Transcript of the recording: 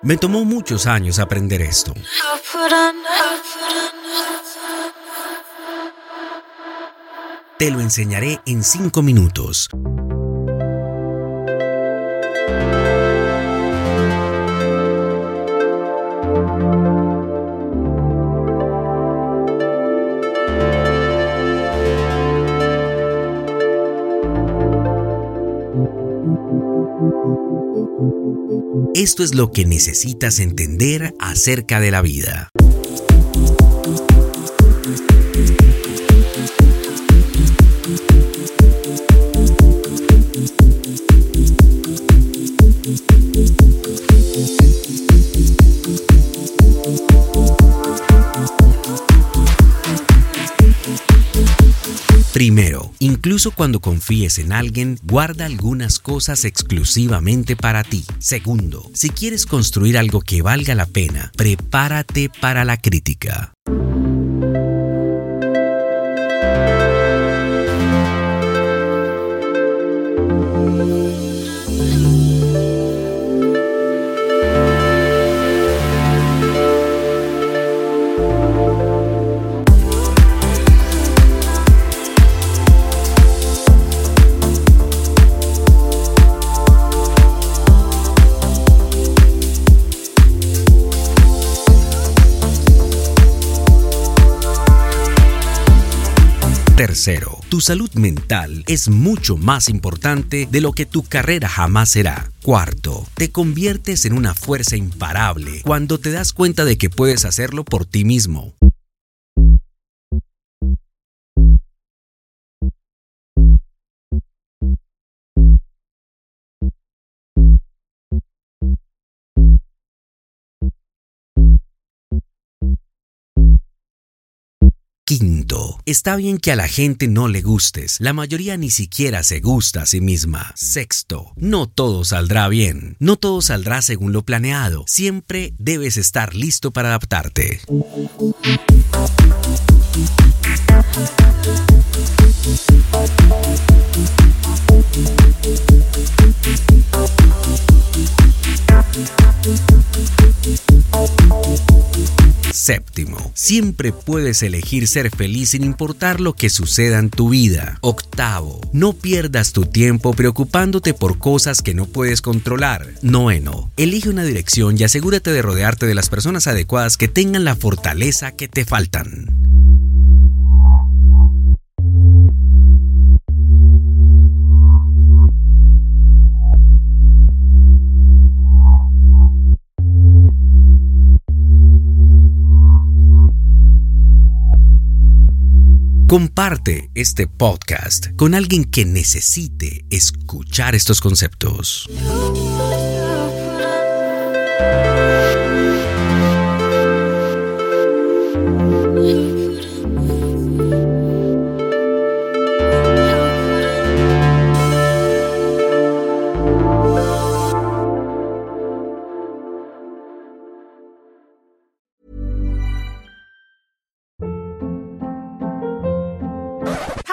Me tomó muchos años aprender esto. Te lo enseñaré en 5 minutos. Esto es lo que necesitas entender acerca de la vida. Primero, incluso cuando confíes en alguien, guarda algunas cosas exclusivamente para ti. Segundo, si quieres construir algo que valga la pena, prepárate para la crítica. Tercero, tu salud mental es mucho más importante de lo que tu carrera jamás será. Cuarto, te conviertes en una fuerza imparable cuando te das cuenta de que puedes hacerlo por ti mismo. Quinto, está bien que a la gente no le gustes, la mayoría ni siquiera se gusta a sí misma. Sexto, no todo saldrá bien, no todo saldrá según lo planeado, siempre debes estar listo para adaptarte. Siempre puedes elegir ser feliz sin importar lo que suceda en tu vida. Octavo, no pierdas tu tiempo preocupándote por cosas que no puedes controlar. Noveno, elige una dirección y asegúrate de rodearte de las personas adecuadas que tengan la fortaleza que te faltan. Comparte este podcast con alguien que necesite escuchar estos conceptos.